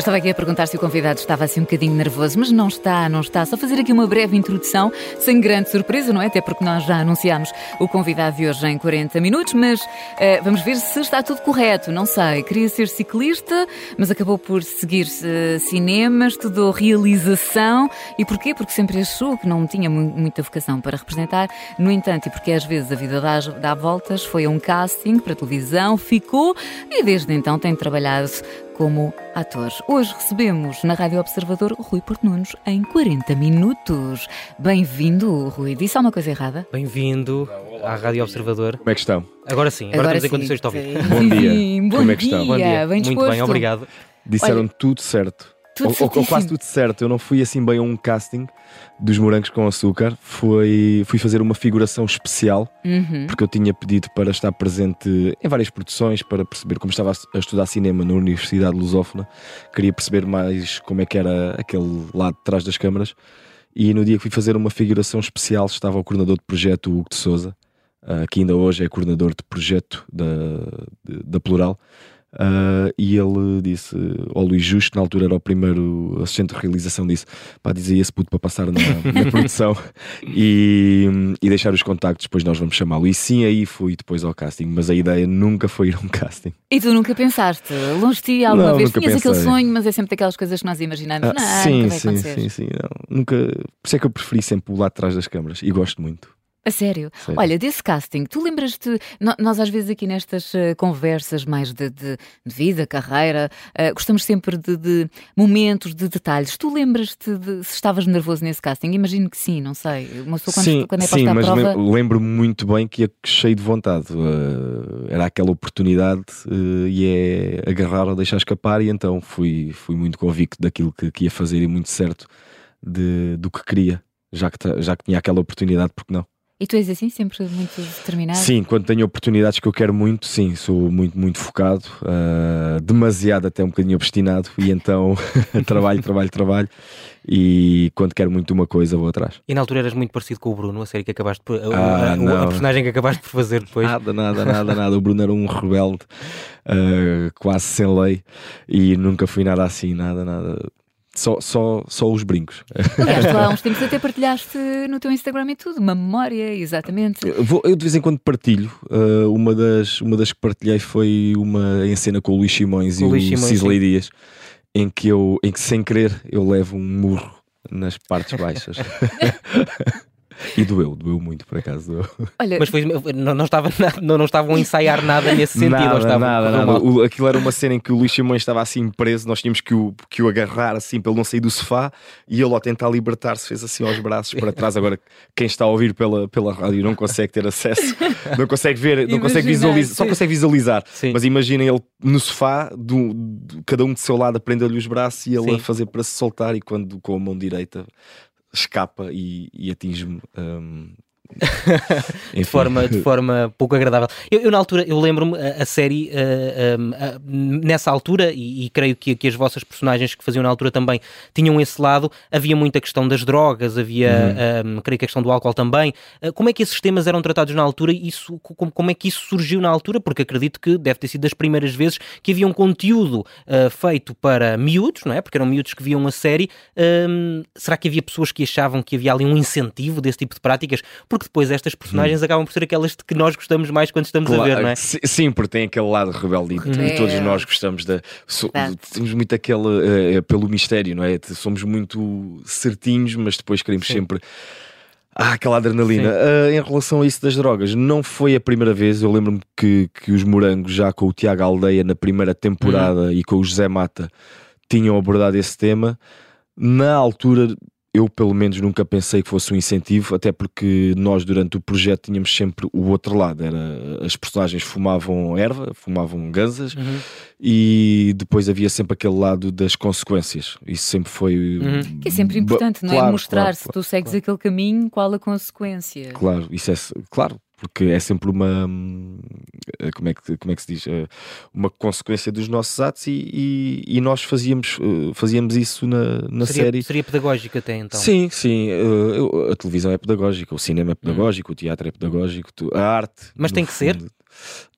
Estava aqui a perguntar se o convidado estava assim um bocadinho nervoso, mas não está, não está. Só fazer aqui uma breve introdução, sem grande surpresa, não é? Até porque nós já anunciámos o convidado de hoje em 40 minutos, mas uh, vamos ver se está tudo correto. Não sei, queria ser ciclista, mas acabou por seguir uh, cinema, estudou realização. E porquê? Porque sempre achou que não tinha muita vocação para representar. No entanto, e porque às vezes a vida dá, dá voltas, foi a um casting para televisão, ficou e desde então tem trabalhado como ator. Hoje recebemos na Rádio Observador o Rui Porto Nunes em 40 minutos. Bem-vindo, Rui. Disse alguma coisa errada? Bem-vindo à Rádio Observador. Como é que estão? Agora sim, agora, Agora estamos sim. em condições de ouvir. Bom dia. Sim, bom Como é que estão? Bom dia. Bem Muito bem, obrigado. Disseram Olha, tudo certo. Tudo ou, ou- quase tudo certo. Eu não fui assim bem a um casting dos morangos com açúcar. Foi, fui fazer uma figuração especial, Uhum. porque eu tinha pedido para estar presente em várias produções, para perceber como estava a estudar cinema na Universidade Lusófona. Queria perceber mais como é que era aquele lado de trás das câmaras. E no dia que fui fazer uma figuração especial, estava o coordenador de projeto, o Hugo de Souza, ah, que ainda hoje é coordenador de projeto da, da Plural. Ah, e ele disse ao Luís Justo, na altura era o primeiro assistente de realização, disse: pá, dizia esse puto para passar na, na produção e, e deixar os contactos, depois nós vamos chamá-lo. E sim, aí fui depois ao casting, mas a ideia nunca foi ir a um casting. E tu nunca pensaste? Longe de ti alguma Não, vez? Tinhas aquele pensei. sonho, mas é sempre daquelas coisas que nós imaginamos. Ah, não, sim, sim, sim, sim, nunca. Por isso é que eu preferi sempre o lado de trás das câmaras e gosto muito. A sério? Sério. Olha, desse casting, tu lembras-te, nós às vezes aqui nestas eh, conversas mais de, de- de vida, carreira, eh, gostamos sempre de, de momentos, de detalhes. Tu lembras-te de se estavas nervoso nesse casting? Imagino que sim, não sei. Uma pessoa quando, sim, quando é sim, mas prova. lem- lembro-me muito bem que ia cheio de vontade. Uh, era aquela oportunidade uh, e é agarrar ou deixar escapar, e então fui, fui muito convicto daquilo que, que ia fazer e muito certo de, do que queria, já que, já que tinha aquela oportunidade, porque não? E tu és assim, sempre muito determinado? Sim, quando tenho oportunidades que eu quero muito, sim, sou muito, muito focado, uh, demasiado até um bocadinho obstinado, e então trabalho, trabalho, trabalho, e quando quero muito uma coisa vou atrás. E na altura eras muito parecido com o Bruno, a série que acabaste por. a- Ah, a, a- a personagem que acabaste por fazer depois. Nada, nada, nada, nada. O Bruno era um rebelde, uh, quase sem lei, e nunca fui nada assim, nada, nada. Só, só, só os brincos. Aliás, tu há uns tempos até partilhaste no teu Instagram e tudo, uma memória, exatamente. Eu, vou- eu de vez em quando partilho. uh, uma, das, uma das que partilhei foi uma em cena com o Luís Simões Com e o o Luís Simões, Cisley Dias, em que, eu, em que sem querer eu levo um murro nas partes baixas. e doeu, doeu muito por acaso. Doeu. Olha, Mas foi, não, não, estava, na- não, não estavam a ensaiar nada nesse sentido. Nada, estava, nada, nada. O- aquilo era uma cena em que o Luís Simões estava assim preso, nós tínhamos que o, que o agarrar assim para ele não sair do sofá e ele ao tentar libertar-se fez assim aos braços para trás. Agora, quem está a ouvir pela, pela rádio não consegue ter acesso, não consegue ver, não consegue visualizar, só consegue visualizar. Sim. Mas imaginem ele no sofá, do, do- cada um do seu lado a prender-lhe os braços e ele Sim. a fazer para se soltar e quando com a mão direita escapa e, e atinge-me. hum, de forma, de forma pouco agradável. Eu, eu, na altura, eu lembro-me a, a série um, ah, nessa altura, e, e creio que, que as vossas personagens que faziam na altura também tinham esse lado, havia muita questão das drogas, havia, um, creio que a questão do álcool também. Ah, como é que esses temas eram tratados na altura e isso, como, como é que isso surgiu na altura? Porque acredito que deve ter sido das primeiras vezes que havia um conteúdo feito para miúdos, não é? Porque eram miúdos que viam a série. Hum, será que havia pessoas que achavam que havia ali um incentivo desse tipo de práticas? Porque depois estas personagens acabam por ser aquelas de que nós gostamos mais quando estamos a ver, não é? Si- Sim, porque tem aquele lado rebelde e É. todos nós gostamos da. so- temos muito aquele. eh, pelo mistério, não é? Somos muito certinhos, mas depois queremos Sim. sempre. Ah, aquela adrenalina. Ah, em relação a isso das drogas, não foi a primeira vez. Eu lembro-me que, que os morangos, já com o Tiago Aldeia na primeira temporada e com o José Mata, tinham abordado esse tema. Na altura, eu pelo menos nunca pensei que fosse um incentivo, até porque nós durante o projeto tínhamos sempre o outro lado, era as personagens fumavam erva, fumavam ganzas uhum. e depois havia sempre aquele lado das consequências. Isso sempre foi uhum. que é sempre importante, não é? Claro, Mostrar claro, se tu segues claro. aquele caminho, qual a consequência. Claro, isso é claro, porque é sempre uma eh, como é que, como é que se diz? Eh, uma consequência dos nossos atos e, e, e nós fazíamos eh, fazíamos isso na, na seria, série. seria pedagógico até então? Sim sim. A televisão é pedagógica o cinema é pedagógico hum. o teatro é pedagógico a arte mas tem que fundo, ser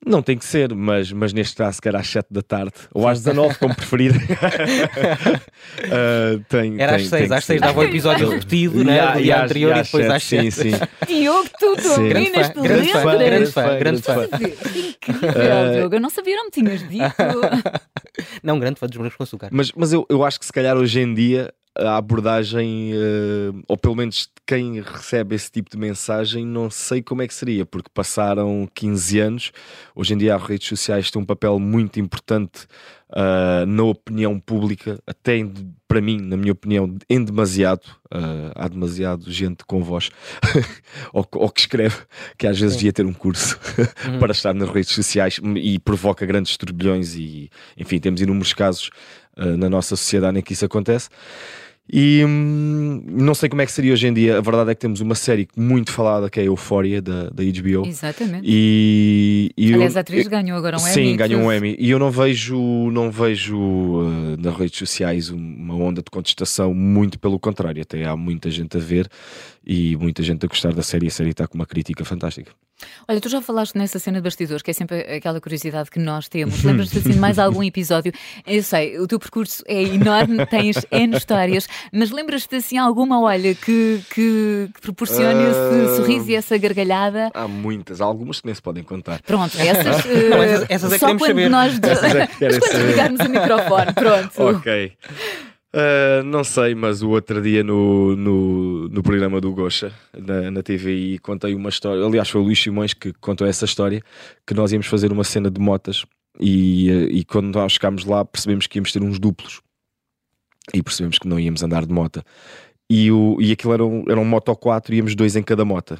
não tem que ser, mas, mas neste caso, se calhar às 7 da tarde ou às 19, como preferir. uh, tem, Era tem, às 6, às 6 dava um episódio repetido, né? do dia anterior e depois às 7. Sim, sim. Diogo, tu dominas, tu grande fã, grande fã, grande fã. Incrível, Diogo, eu não sabia, não me tinhas dito. não, grande fã dos morangos com açúcar. Mas, mas eu, eu acho que se calhar hoje em dia a abordagem, uh, ou pelo menos quem recebe esse tipo de mensagem, não sei como é que seria, porque passaram 15 anos. Hoje em dia, as redes sociais têm um papel muito importante uh, na opinião pública, até em, para mim, na minha opinião, em demasiado. Uh, há demasiado gente com voz ou, ou, que escreve que às vezes Sim. devia ter um curso uhum. para estar nas redes sociais e provoca grandes turbilhões. E enfim, temos inúmeros casos na nossa sociedade em que isso acontece. E hum, não sei como é que seria hoje em dia. A verdade é que temos uma série muito falada que é a Euphoria da, da HBO. Exatamente. E, e Aliás, eu, a atriz ganhou agora um sim, Emmy. Sim, ganhou um Emmy. E eu não vejo, não vejo uh, nas redes sociais uma onda de contestação, muito pelo contrário. Até há muita gente a ver e muita gente a gostar da série. A série está com uma crítica fantástica. Olha, tu já falaste nessa cena de bastidores, que é sempre aquela curiosidade que nós temos. Lembras-te assim de mais algum episódio? Eu sei, o teu percurso é enorme, tens N histórias, mas lembras-te assim alguma, olha, que, que, que proporcione uh... esse sorriso e essa gargalhada? Há muitas, há algumas que nem se podem contar. Pronto, essas, uh, Não, essas, essas é só quando saber. nós de... é quando desligarmos o microfone, pronto. Ok. Uh, não sei, mas o outro dia no, no, no programa do Gocha, na, na TVI, contei uma história. Aliás, foi o Luís Simões que contou essa história: que nós íamos fazer uma cena de motas e, e quando nós chegámos lá percebemos que íamos ter uns duplos e percebemos que não íamos andar de moto. E, o, e aquilo era um, era um Moto 4, íamos dois em cada moto.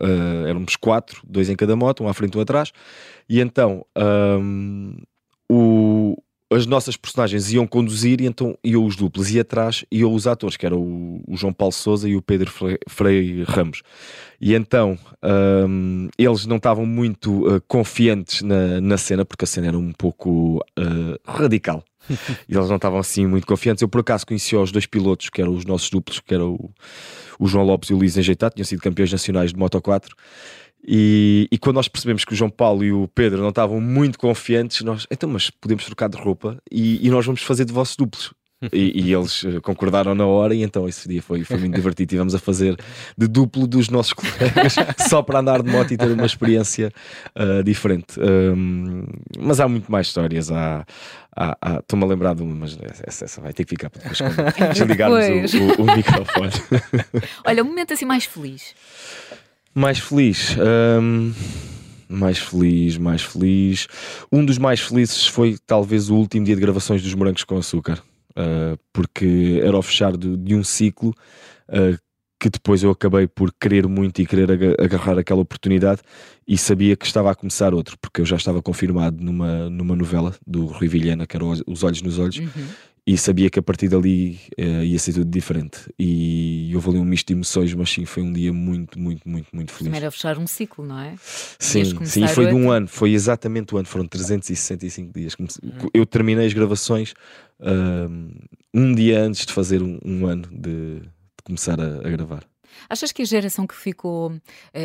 Uh, éramos quatro, dois em cada moto, um à frente e um atrás. E então um, o, as nossas personagens iam conduzir e então iam os duplos e atrás iam os atores, que eram o, o João Paulo Souza e o Pedro Frei Ramos. E então um, eles não estavam muito uh, confiantes na, na cena, porque a cena era um pouco uh, radical. e eles não estavam assim muito confiantes. Eu por acaso conheci os dois pilotos, que eram os nossos duplos, que eram o, o João Lopes e o Luís Enjeitado, tinham sido campeões nacionais de Moto 4. E, e, quando nós percebemos que o João Paulo e o Pedro não estavam muito confiantes, nós, então, mas podemos trocar de roupa e, e nós vamos fazer de vossos duplos. E, e, eles eh, concordaram na hora, e então esse dia foi, foi muito divertido. Tivemos a fazer de duplo dos nossos colegas só para andar de moto e ter uma experiência uh, diferente. Um, mas há muito mais histórias. Há, há, há estou-me a lembrar de uma, mas essa, essa, vai ter que ficar para depois desligarmos o, o, o microfone. Olha, um momento assim mais feliz. Mais feliz. Um, mais feliz, mais feliz. Um dos mais felizes foi talvez o último dia de gravações dos Morangos com Açúcar, uh, porque era o fechar de, de um ciclo uh, que depois eu acabei por querer muito e querer agarrar aquela oportunidade e sabia que estava a começar outro, porque eu já estava confirmado numa, numa novela do Rui Vilhena, que era Os Olhos nos Olhos, uhum e sabia que a partir dali uh, ia ser tudo diferente. E houve ali um misto de emoções, mas sim, foi um dia muito, muito, muito, muito feliz. Primeiro a fechar um ciclo, não é? Sim, sim, foi de um ano, foi exatamente o um ano, foram 365 dias. Uhum. Eu terminei as gravações uh, um dia antes de fazer um, um ano de, de começar a, a gravar. Achas que a geração que ficou uh,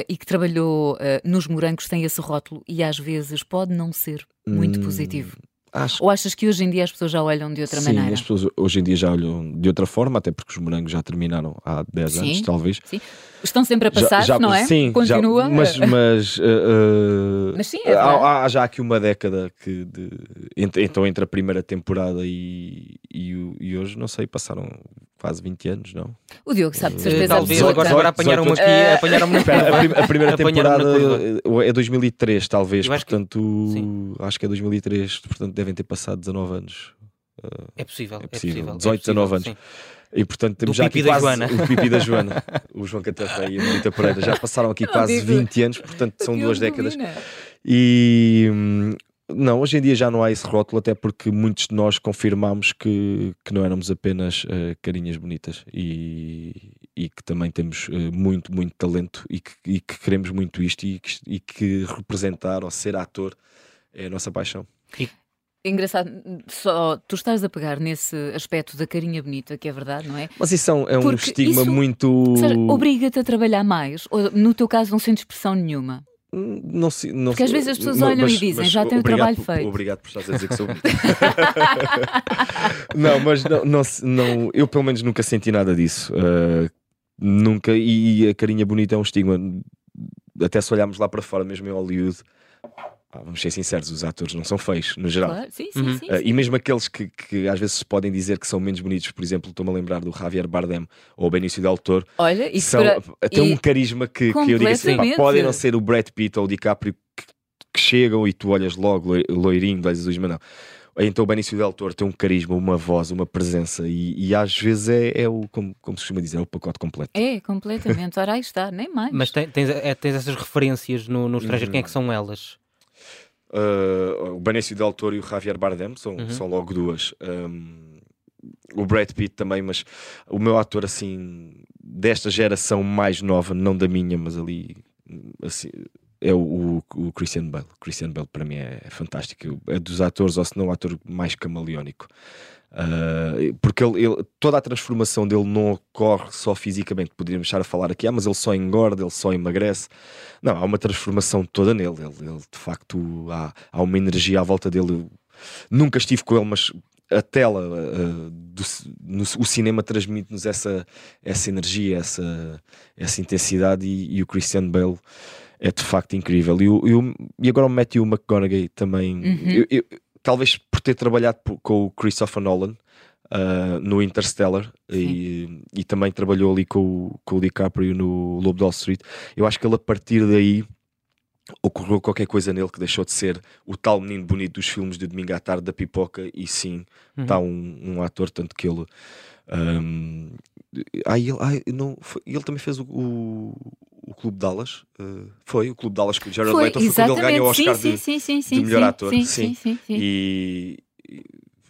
e que trabalhou uh, nos morangos tem esse rótulo e às vezes pode não ser muito hum, positivo? Acho... Ou achas que hoje em dia as pessoas já olham de outra Sim, maneira? Sim, as pessoas hoje em dia já olham de outra forma, até porque os morangos já terminaram há 10 Sim. anos, talvez. Sim. Estão sempre a passar, já, já, não é? Sim, Continua. Já, mas, mas, uh, mas sim, é há, há, já aqui uma década que de, então entre a primeira temporada e, e, e hoje, não sei, passaram quase 20 anos, não? O Diogo sabe de certeza Talvez, agora, agora apanharam-me aqui, uh, apanharam-me a, a, primeira temporada é 2003, talvez, portanto, que, acho que é 2003, portanto devem ter passado 19 anos. É possível, É é possível. possível. 18, é possível, 19 anos. sim. E portanto temos Do já aqui da quase Joana. o Pipi da Joana, o João Catarré e a Melita Pereira já passaram aqui quase digo. 20 anos, portanto são duas décadas. E hum, não, hoje em dia já não há esse rótulo, até porque muitos de nós confirmámos que, que não éramos apenas eh, carinhas bonitas e, e que também temos eh, muito, muito talento e que, e que queremos muito isto e que, e que representar ou ser ator é a nossa paixão. Engraçado, só tu estás a pegar nesse aspecto da carinha bonita, que é verdade, não é? Mas isso é um, é Porque estigma isso- muito. Obriga-te a trabalhar mais, ou no teu caso não sentes pressão nenhuma. Não, se- não Porque às vezes as pessoas olham e dizem, já tenho o trabalho por- feito. Obrigado por estás a dizer que sou não, mas não, não, não- eu pelo menos nunca senti nada disso. Uh, nunca, e a carinha bonita é um estigma. Até se olharmos lá para fora, mesmo em Hollywood, vamos ser sinceros, os atores não são feios, no geral. Claro, sim, sim, Uhum. sim. Uh, sim. e mesmo aqueles que, que às vezes se podem dizer que são menos bonitos, por exemplo, estou-me a lembrar do Javier Bardem ou o Benício Del Toro, Olha, isso são, para... tem e- um carisma que, que eu digo assim, pá, podem não ser o Brad Pitt ou o DiCaprio que, que chegam e tu olhas logo, loi- loirinho, olhos azuis, mas não. Então o Benício Del Toro tem um carisma, uma voz, uma presença e, e às vezes é, é o, como, como se costuma dizer, é o pacote completo. É, completamente. Ora, aí está, nem mais. Mas tem- tens, é, tens essas referências no, no estrangeiro, quem é que Uhum. são elas? Uh, o Benício Del Toro e o Javier Bardem são, Uhum. são logo duas. Um, o Brad Pitt também, mas o meu ator assim desta geração mais nova, não da minha, mas ali assim, é o, o- o Christian Bale. Christian Bale para mim é, fantástico. É dos atores, ou se não, o ator mais camaleónico. Uh, porque ele, ele- toda a transformação dele não ocorre só fisicamente. Poderíamos estar a falar aqui, ah, mas ele só engorda, ele só emagrece. Não, há uma transformação toda nele. Ele, ele, de facto, há, há uma energia à volta dele. Eu nunca estive com ele, mas a tela, uh, do no- o cinema transmite-nos essa, essa energia, essa, essa intensidade. E, e o Christian Bale é de facto incrível. E, o- e o- e agora o Matthew McConaughey também. Uhum. eu- eu- talvez por ter trabalhado com o Christopher Nolan. uh, no Interstellar e, e também trabalhou ali com, o- com o DiCaprio no Lobo de Wall Street. Eu acho que ele a partir daí ocorreu qualquer coisa nele que deixou de ser o tal menino bonito dos filmes de domingo à tarde da pipoca e sim Uhum. está um, um ator tanto que ele um, ah, ele, ah, não, foi- ele também fez o, o, o Clube de Dallas uh, foi o Clube de Dallas que o Jared Foi, Leto foi quando ele ganhou o. Oscar sim, de, sim, sim, sim, melhor ator, Sim, sim. sim, sim, sim. e, e,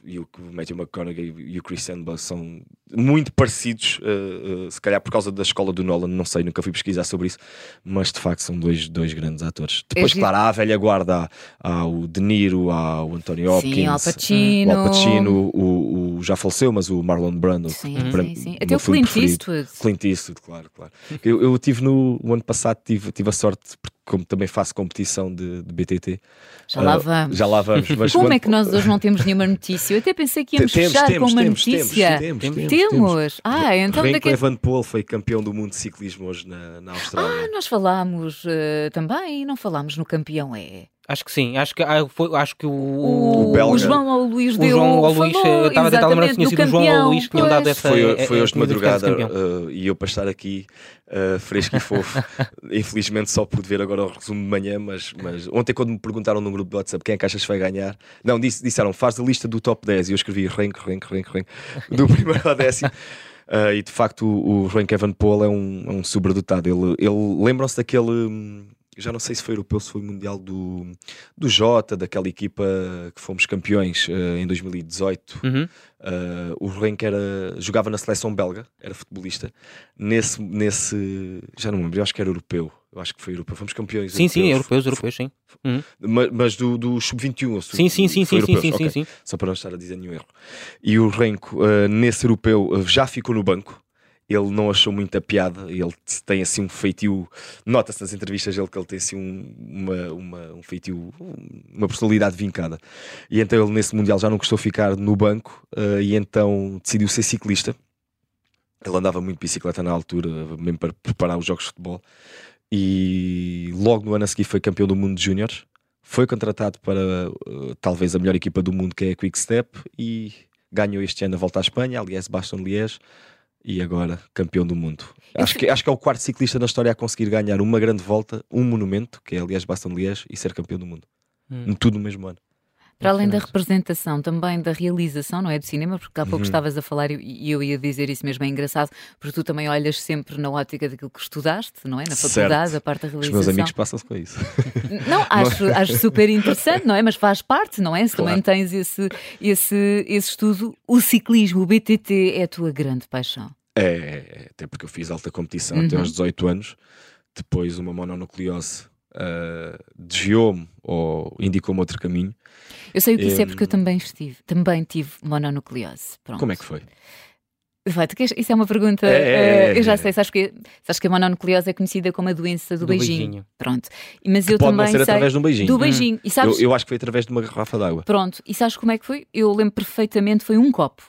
e o Matthew McConaughey e o Christian Bale são muito parecidos, uh, uh, se calhar por causa da escola do Nolan, não sei, nunca fui pesquisar sobre isso, mas de facto são dois, dois grandes atores. Depois, giro. claro, há a velha guarda, há, há o De Niro, há o Anthony Hopkins, Sim, Al Pacino. o Al Pacino, o, o- já faleceu, mas o Marlon Brando. Sim, para- sim, sim. Até o Clint preferido. Eastwood. Clint Eastwood, claro, claro. Eu, eu tive no o ano passado, tive, tive a sorte, porque como também faço competição de, de BTT, Já lá ah, vamos. já lá vamos. Mas Como ano- é que nós hoje não temos nenhuma notícia? Eu até pensei que íamos temos, fechar temos, com uma temos, notícia. Temos, temos, Temos. Temos, Temos. Ah, então Renko daqui. Evan Paul foi campeão do mundo de ciclismo hoje na, na Ah, Austrália. nós falámos eh, também, não falámos no campeão é. Acho que sim, acho que, ah, foi- acho que o, O, O belga. o João ao Luís o deu João ao Luís, falou, eh, estava a tentar lembrar se tinha sido o João ao campeão, Luís que tinham dado essa. foi, é- foi é- hoje de madrugada uh, e eu para estar aqui uh, fresco e fofo. Infelizmente só pude ver agora o resumo de manhã, mas, mas ontem quando me perguntaram no grupo do WhatsApp quem é que achas que vai ganhar, não, disse- disseram faz a lista do top 10 e eu escrevi Renko, Renko, Renko, Renko, do primeiro ao décimo. Uh, e de facto o, o Renko Evan Paul é um, é um sobredotado. Ele, ele lembram-se daquele. Já não sei se foi europeu, se foi mundial do, do Jota, daquela equipa que fomos campeões uh, em 2018. Uhum. Uh, o Renko era, jogava na seleção belga, era futebolista. Nesse, nesse já não me lembro, acho que era europeu. Eu acho que foi europeu. Fomos campeões. Sim, sim, europeus, europeus, sim. Uhum. Ma- Mas, do, do sub-21. ou sub- Sim, sim, sim, sim, sim, europeus, sim, ok. sim. Só para não estar a dizer nenhum erro. E o Renko, uh, nesse europeu, já ficou no banco. Ele não achou muita piada. Ele tem assim um feitio. Nota-se nas entrevistas dele que ele tem assim um, uma, uma- um feitio, uma personalidade vincada. E então ele nesse Mundial já não gostou de ficar no banco uh, e então decidiu ser ciclista. Ele andava muito de bicicleta na altura, mesmo para preparar os jogos de futebol. E logo no ano a seguir foi campeão do mundo de júniores. Foi contratado para uh, talvez a melhor equipa do mundo, que é a Quick Step, e ganhou este ano a volta à Espanha, aliás, Baston Liège, e agora campeão do mundo. Acho que, acho que é o quarto ciclista na história a conseguir ganhar uma grande volta, um monumento, que é aliás Baston Liège, e ser campeão do mundo. Hum. Tudo no mesmo ano. Para além da representação, também da realização, não é? Do cinema, porque há pouco uhum. estavas a falar e eu ia dizer isso mesmo, é engraçado, porque tu também olhas sempre na ótica daquilo que estudaste, não é? Na faculdade, certo. a parte da realização. Os meus amigos passam-se com isso. Não, acho, acho super interessante, não é? Mas faz parte, não é? Se claro. também tens esse, esse, esse estudo, o ciclismo, o BTT é a tua grande paixão. É, até porque eu fiz alta competição uhum. até aos 18 anos, depois uma mononucleose uh, desviou-me ou indicou-me outro caminho. Eu sei o que isso é porque eu também estive, também tive mononucleose. Pronto. Como é que foi? Vai, isso é uma pergunta. É, uh, eu já sei, sabes que, sabes que a mononucleose é conhecida como a doença do, do beijinho. beijinho. Pronto. Mas eu pode também. Pode ser sei através de um beijinho. Do beijinho. Hum. E sabes... eu, eu acho que foi através de uma garrafa d'água. Pronto. E sabes como é que foi? Eu lembro perfeitamente, foi um copo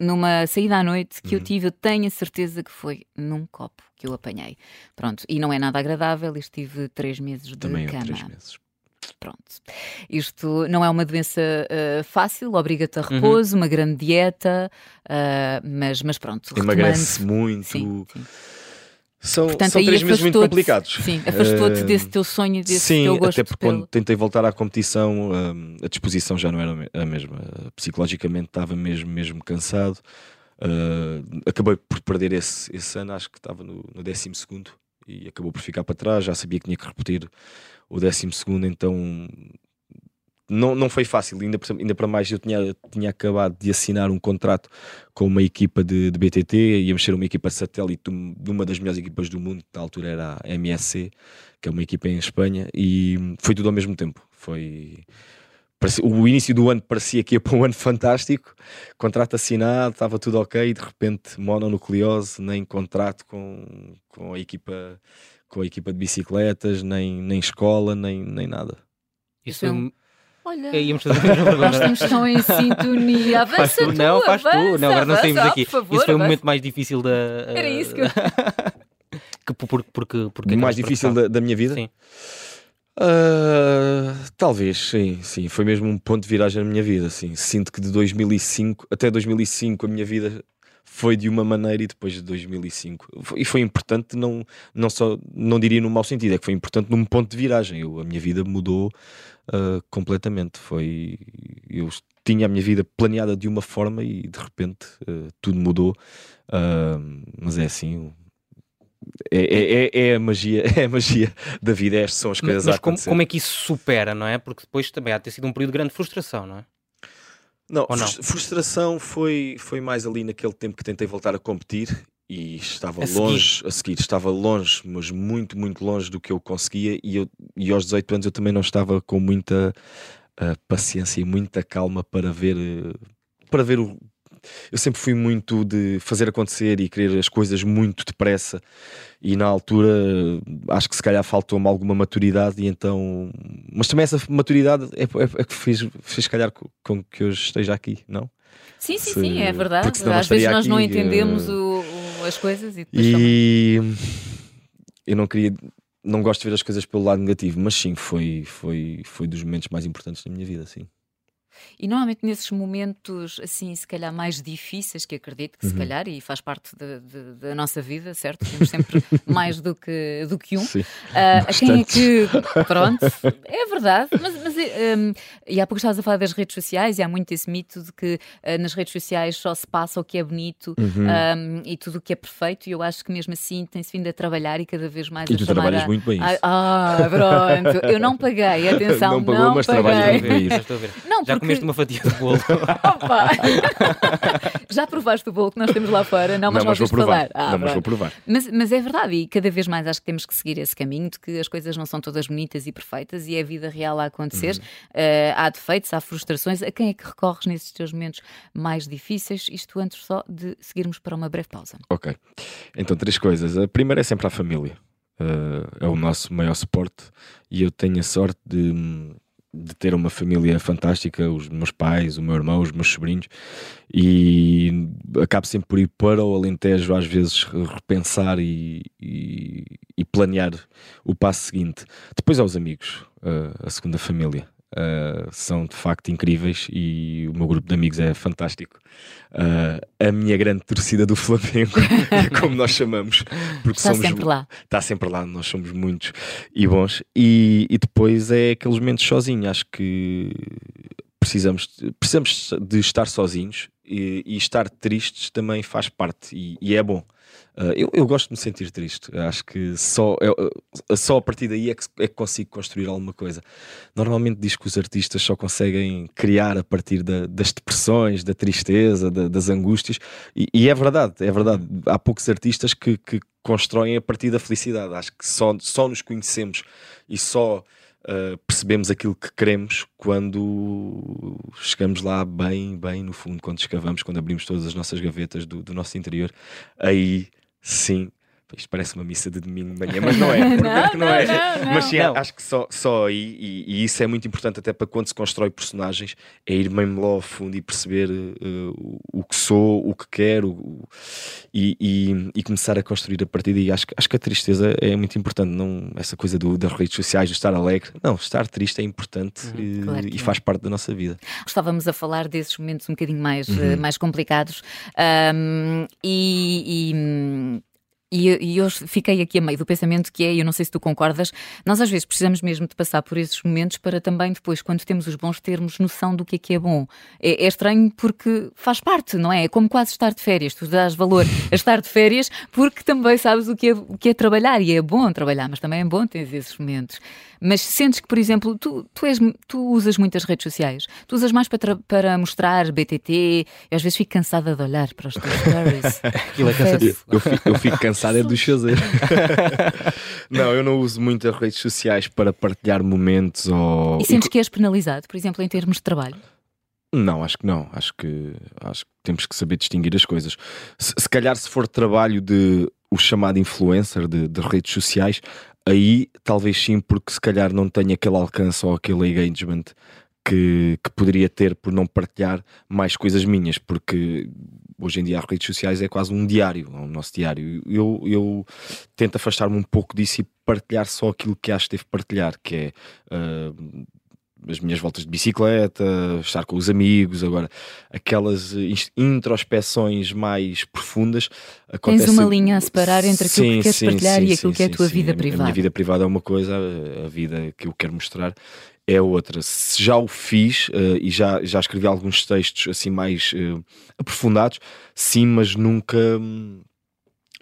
numa saída à noite que uhum. eu tive, eu tenho a certeza que foi num copo que eu apanhei. Pronto, e não é nada agradável, estive três meses de Também cama. três meses. Pronto. Isto não é uma doença uh, fácil, obriga-te a uhum. repouso, uhum. uma grande dieta, uh, mas, mas pronto. Emagrece muito. Sim, sim. São, Portanto, são três meses muito complicados. Sim, afastou-te uh, desse teu sonho, desse sim, teu gosto. Até porque quando tentei voltar à competição, um, a disposição já não era a mesma. Psicologicamente estava mesmo, mesmo cansado. Uh, acabei por perder esse, esse ano, acho que estava no, no décimo segundo e acabou por ficar para trás. Já sabia que tinha que repetir o décimo segundo, então não, não foi fácil, ainda, ainda para mais eu tinha, tinha acabado de assinar um contrato com uma equipa de, de BTT, íamos ser uma equipa satélite de uma das melhores equipas do mundo, na altura era a MSC, que é uma equipa em Espanha, e foi tudo ao mesmo tempo. Foi o início do ano parecia que ia para um ano fantástico, contrato assinado, estava tudo ok, de repente mononucleose, nem contrato com, com a equipa com a equipa de bicicletas, nem, nem escola, nem, nem nada. Isso é um Olha, é, íamos fazer. Nós estamos tão em sintonia. Avança faz tu, não, faz avança, tu. Não, agora não saímos daqui. Favor, Isso foi o momento mais difícil da. Era isso que eu. que, porque, porque, porque o mais difícil da, da, minha vida? Sim. Uh, talvez, sim, sim. Foi mesmo um ponto de viragem na minha vida. Sim. Sinto que de 2005 até 2005 a minha vida foi de uma maneira e depois de 2005 e foi importante não não só não diria no mau sentido é que foi importante num ponto de viragem eu, a minha vida mudou uh, completamente. Foi. Eu tinha a minha vida planeada de uma forma e de repente uh, tudo mudou. Uh, mas é assim. É, é, é, é, a magia, é a magia da vida, estas são as coisas mas, mas como, como, é que isso supera, não é? Porque depois também há de ter sido um período de grande frustração, não é? Não, não? frustração foi, foi mais ali naquele tempo que tentei voltar a competir e estava a longe a seguir, estava longe, mas muito, muito longe do que eu conseguia. E, eu, e aos 18 anos eu também não estava com muita uh, paciência e muita calma para ver, uh, para ver o. Eu sempre fui muito de fazer acontecer e querer as coisas muito depressa, e na altura acho que se calhar faltou-me alguma maturidade. E então, mas também essa maturidade é, é, é que fez, fez, calhar, com que eu esteja aqui, não? Sim, sim, Se, sim, é verdade. Às vezes nós aqui, não entendemos uh... o as coisas e depois. E eu não queria. Não gosto de ver as coisas pelo lado negativo, mas sim, foi, foi, foi dos momentos mais importantes da minha vida, sim. E normalmente nesses momentos, assim, se calhar mais difíceis, que acredito que uhum. se calhar, e faz parte de, de, da nossa vida, certo? Temos sempre mais do que, do que um. Sim, uh, a quem é que. Pronto, é verdade, mas, mas um, e há pouco estavas a falar das redes sociais, e há muito esse mito de que uh, nas redes sociais só se passa o que é bonito uhum. um, e tudo o que é perfeito, e eu acho que mesmo assim tem-se vindo a trabalhor e cada vez mais e a tu trabalhas a... muito bem isso. Ah, pronto, eu não paguei, atenção, não, pagou, não mas paguei. trabalhas muito bem isso. Não, Já comeste uma fatia de bolo. Opa! Já provaste o bolo que nós temos lá fora? Não, mas, não, mas vou provar. Ah, não, mas vou provar. Mas, mas é verdade, e cada vez mais acho que temos que seguir esse caminho de que as coisas não são todas bonitas e perfeitas e é a vida real a acontecer. Uhum. Uh, há defeitos, há frustrações. A quem é que recorres nesses teus momentos mais difíceis? Isto antes só de seguirmos para uma breve pausa. Ok. Então, três coisas. A primeira é sempre a família. Uh, é o nosso maior suporte e eu tenho a sorte de de ter uma família fantástica, os meus pais, o meu irmão, os meus sobrinhos, e acabo sempre por ir para o Alentejo, às vezes repensar e, e, e planear o passo seguinte. Depois aos amigos, a segunda família. Uh, são de facto incríveis e o meu grupo de amigos é fantástico. Uh, a minha grande torcida do Flamengo, como nós chamamos, porque está somos, sempre lá. Está sempre lá, nós somos muitos e bons. E, e depois é aqueles momentos sozinho. Acho que precisamos, precisamos de estar sozinhos e, e estar tristes também faz parte e, e é bom. Uh, eu, eu, gosto de me sentir triste. Acho que só, eu, só a partir daí é que, é que consigo construir alguma coisa. Normalmente diz que os artistas só conseguem criar a partir da, das depressões, da tristeza, da, das angústias, e, e, é verdade, é verdade. Há poucos artistas que, que constroem a partir da felicidade. Acho que só, só nos conhecemos e só uh, percebemos aquilo que queremos quando chegamos lá bem, bem no fundo, quando escavamos, quando abrimos todas as nossas gavetas do, do nosso interior. Aí sim. Isto parece uma missa de domingo de manhã, mas não é. não, que não, é. Não, mas sim, acho que só, só aí, e, e, isso é muito importante até para quando se constrói personagens, é ir mesmo lá ao fundo e perceber uh, o que sou, o que quero o, e, e, e, começar a construir a partir daí. Acho, acho que a tristeza é muito importante, não essa coisa do, das redes sociais, de estar alegre. Não, estar triste é importante uhum, e, claro e faz parte da nossa vida. Estávamos a falar desses momentos um bocadinho mais, uhum. uh, mais complicados um, e e, e eu fiquei aqui a meio do pensamento que é, eu não sei se tu concordas, nós às vezes precisamos mesmo de passar por esses momentos para também depois, quando temos os bons, termos noção do que é que é bom. É, é estranho porque faz parte, não é? É como quase estar de férias, tu dás valor a estar de férias porque também sabes o que é, o que é trabalhar e é bom trabalhar, mas também é bom ter esses momentos. Mas sentes que, por exemplo, tu, tu, és, tu usas muitas redes sociais, tu usas mais para, para mostrar BTT, eu às vezes fico cansada de olhar para os teus stories. Aquilo é cansativo. Eu, fico, eu fico cansada é de os fazer. não, eu não uso muito as redes sociais para partilhar momentos ou. E sentes que és penalizado, por exemplo, em termos de trabalho? Não, acho que não. Acho que, acho que temos que saber distinguir as coisas. Se, se calhar, se for trabalho de o chamado influencer de, de, redes sociais, aí talvez sim, porque se calhar não tem aquele alcance ou aquele engagement que, que poderia ter por não partilhar mais coisas minhas, porque hoje em dia as redes sociais é quase um diário, é o nosso diário. Eu, eu tento afastar-me um pouco disso e partilhar só aquilo que acho que devo partilhar, que é uh, as minhas voltas de bicicleta, estar com os amigos, agora aquelas introspeções mais profundas. Acontece... Tens uma linha a separar entre aquilo sim, que queres sim, partilhar sim, e aquilo que é a tua vida privada. A minha vida privada é uma coisa, a vida que eu quero mostrar é outra. Se já o fiz uh, e já, já escrevi alguns textos assim mais uh, aprofundados, sim, mas nunca. Hum,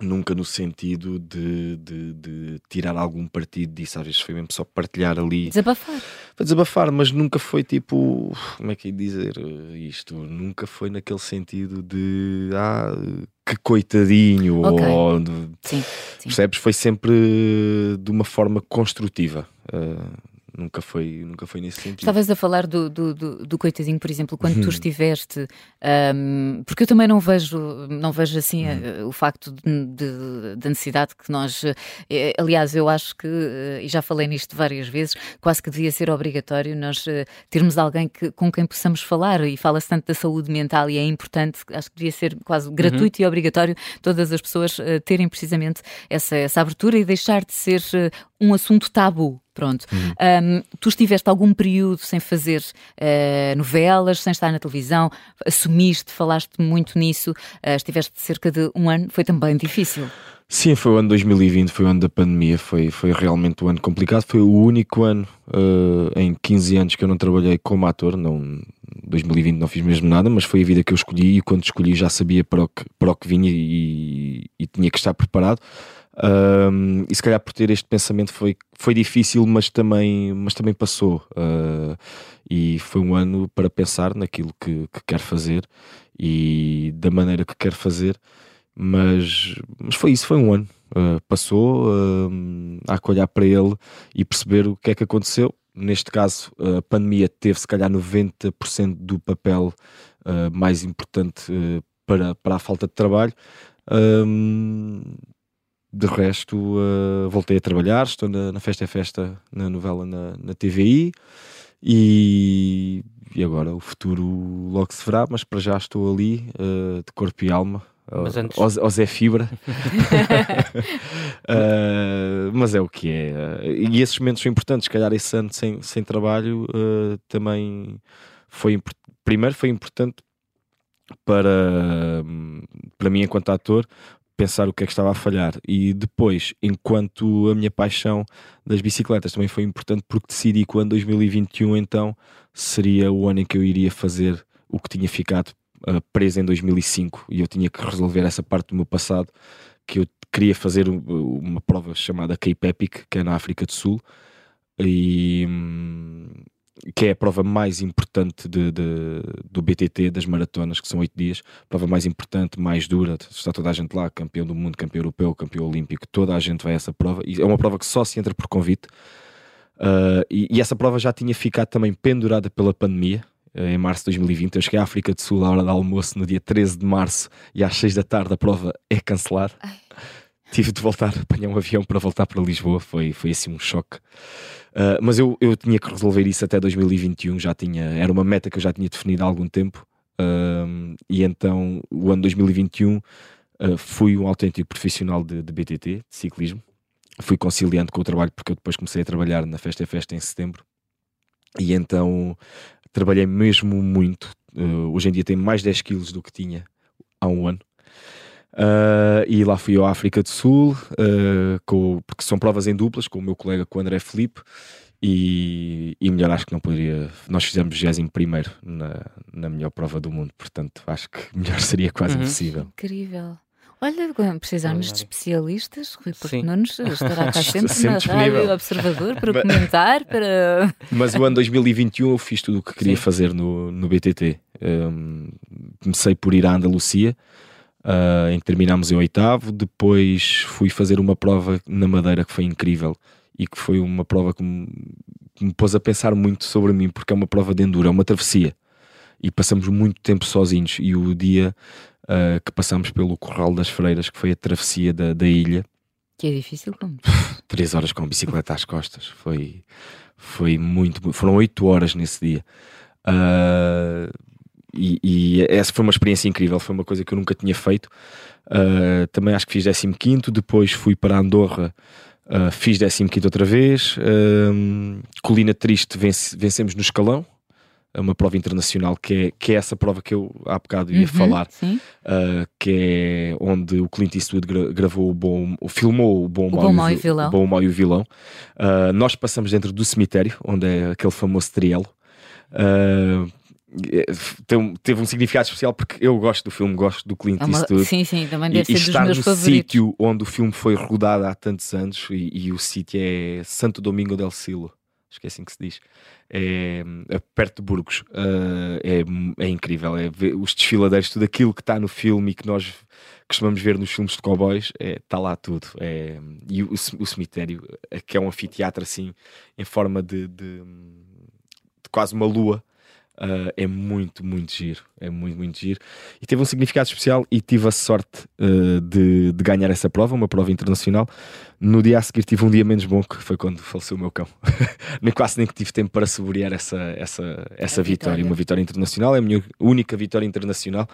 nunca no sentido de, de, de, tirar algum partido disso, às vezes foi mesmo só partilhar ali. Desabafar. Foi desabafar, mas nunca foi tipo, como é que ia dizer isto? Nunca foi naquele sentido de ah, que coitadinho, okay. ou sim, sim. percebes? Foi sempre de uma forma construtiva. Uh, nunca foi, nunca foi nesse sentido. Estavas a falar do, do, do, do coitadinho, por exemplo, quando tu uhum. estiveste, um, porque eu também não vejo, não vejo assim uhum. o facto da necessidade que nós, eh, aliás, eu acho que, eh, e já falei nisto várias vezes, quase que devia ser obrigatório nós termos alguém que, com quem possamos falar, e fala-se tanto da saúde mental e é importante, acho que devia ser quase gratuito uhum. e obrigatório todas as pessoas terem precisamente essa, essa abertura e deixar de ser um assunto tabu. Pronto. Um, tu estiveste algum período sem fazer uh, novelas, sem estar na televisão, assumiste, falaste muito nisso, uh, estiveste cerca de um ano, foi também difícil. Sim, foi o ano 2020, foi o ano da pandemia, foi, foi realmente um ano complicado. Foi o único ano uh, em 15 anos que eu não trabalhei como ator. Não, 2020 não fiz mesmo nada, mas foi a vida que eu escolhi e quando escolhi já sabia para o que, para o que vinha e, e tinha que estar preparado. Um, e se calhar por ter este pensamento foi, foi difícil, mas também, mas também passou. Uh, e foi um ano para pensar naquilo que, que quero fazer e da maneira que quero fazer. Mas, mas foi isso, foi um ano. Uh, passou, uh, há que olhar para ele e perceber o que é que aconteceu. Neste caso, a pandemia teve se calhar 90% do papel uh, mais importante para, para a falta de trabalho. De resto, uh, voltei a trabalhar, estou na, na, Festa é Festa, na novela na, na TVI e, e, agora o futuro logo se verá, mas para já estou ali uh, de corpo e alma. Mas antes... ao, Zé Fibra, uh, mas é o que é. E esses momentos são importantes. Se calhar esse ano sem, sem trabalho também foi primeiro foi importante para, para mim enquanto ator pensar o que é que estava a falhar. E depois, enquanto a minha paixão das bicicletas também foi importante, porque decidi que o ano 2021 então seria o ano em que eu iria fazer o que tinha ficado uh, preso em 2005 e eu tinha que resolver essa parte do meu passado que eu queria fazer uma prova chamada Cape Epic, que é na África do Sul, e hum, que é a prova mais importante de, de, do BTT, das maratonas, que são oito dias, prova mais importante, mais dura, está toda a gente lá, campeão do mundo, campeão europeu, campeão olímpico, toda a gente vai a essa prova, e é uma prova que só se entra por convite, uh, e, e, essa prova já tinha ficado também pendurada pela pandemia, uh, em março de 2020, eu cheguei à África do Sul à hora do almoço, no dia 13 de março, e às 6 da tarde a prova é cancelada. Tive de voltar, apanhar um avião para voltar para Lisboa, foi, foi assim um choque. Uh, mas eu, eu tinha que resolver isso até 2021, já tinha, era uma meta que eu já tinha definido há algum tempo. Uh, e então, o ano 2021, uh, ah, fui um autêntico profissional de, de, BTT, de ciclismo. Fui conciliando com o trabalho, porque eu depois comecei a trabalhar na Festa é Festa em setembro. E então, trabalhei mesmo muito. hoje em dia tenho mais 10 quilos do que tinha há um ano. Uh, e lá fui eu à África do Sul, uh, com, porque são provas em duplas, com o meu colega, com o André Felipe, e, e melhor acho que não poderia. Nós fizemos 21 na, na melhor prova do mundo, portanto acho que melhor seria quase uhum. impossível. Incrível. Olha, precisamos de especialistas, Rui Porto Nunes estará cá sempre, sempre na disponível. Rádio Observador para comentar. Para... Mas o ano 2021 eu fiz tudo o que queria Sim. fazer no, no BTT. Um, comecei por ir à Andalucia, uh, em que terminámos em oitavo. Depois fui fazer uma prova na Madeira que foi incrível e que foi uma prova que me, que me pôs a pensar muito sobre mim, porque é uma prova de enduro, é uma travessia. E passamos muito tempo sozinhos. E o dia uh, que passamos pelo Corral das Freiras, que foi a travessia da, da ilha, que é difícil como? Três horas com a bicicleta às costas. Foi, foi muito. Foram oito horas nesse dia. Uh, e, e, essa foi uma experiência incrível, foi uma coisa que eu nunca tinha feito. Uh, também acho que fiz 15, depois fui para Andorra, uh, fiz 15 outra vez. Uh, Colina Triste vence, vencemos no escalão, é uma prova internacional que é, que é essa prova que eu há bocado ia uhum, falar, que é onde o Clint Eastwood gra gravou o bom, filmou o Bom, o Mau, e o Vilão. Bom, Mau e o Vilão. nós passamos dentro do cemitério, onde é aquele famoso trielo. Uh, teve um significado especial porque eu gosto do filme, gosto do Clint é uma... Eastwood. Sim, sim, também deve e, ser e dos estar no sítio onde o filme foi rodado há tantos anos e, e, o sítio é Santo Domingo del Silo, acho que é assim que se diz, é, é perto de Burgos. Uh, é, é incrível, é ver os desfiladeiros, tudo aquilo que está no filme e que nós costumamos ver nos filmes de cowboys, está é, tá lá tudo. É, e o, o cemitério, que é um anfiteatro assim, em forma de, de, de quase uma lua Uh, é muito, muito giro. É muito, muito giro. E teve um significado especial e tive a sorte uh, de, de, ganhar essa prova, uma prova internacional. No dia a seguir tive um dia menos bom, que foi quando faleceu o meu cão. nem quase nem que tive tempo para saborear essa, essa, essa vitória. vitória. Uma vitória internacional, é a minha única vitória internacional.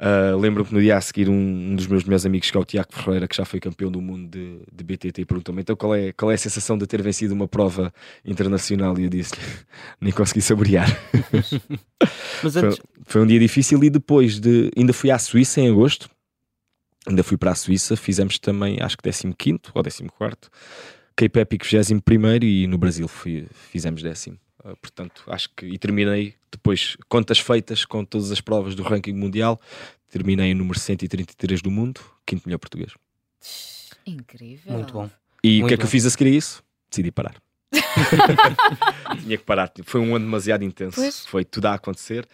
Uh, Lembro-me que no dia a seguir um, um, dos meus melhores amigos, que é o Tiago Ferreira, que já foi campeão do mundo de, de BTT, perguntou-me então qual é, qual é a sensação de ter vencido uma prova internacional e eu disse nem consegui saborear. Mas antes... foi, foi, um dia difícil e depois de ainda fui à Suíça em agosto, ainda fui para a Suíça, fizemos também acho que 15 ou 14 Cape Epic 21 e no Brasil fui, fizemos décimo. Uh, portanto, acho que e terminei depois contas feitas com todas as provas do ranking mundial. Terminei em número 133 do mundo, quinto melhor português. Incrível. Muito bom. E o que é que eu fiz a seguir a isso? Decidi parar. Tinha que parar. Foi um ano demasiado intenso. Pois. Foi tudo a acontecer.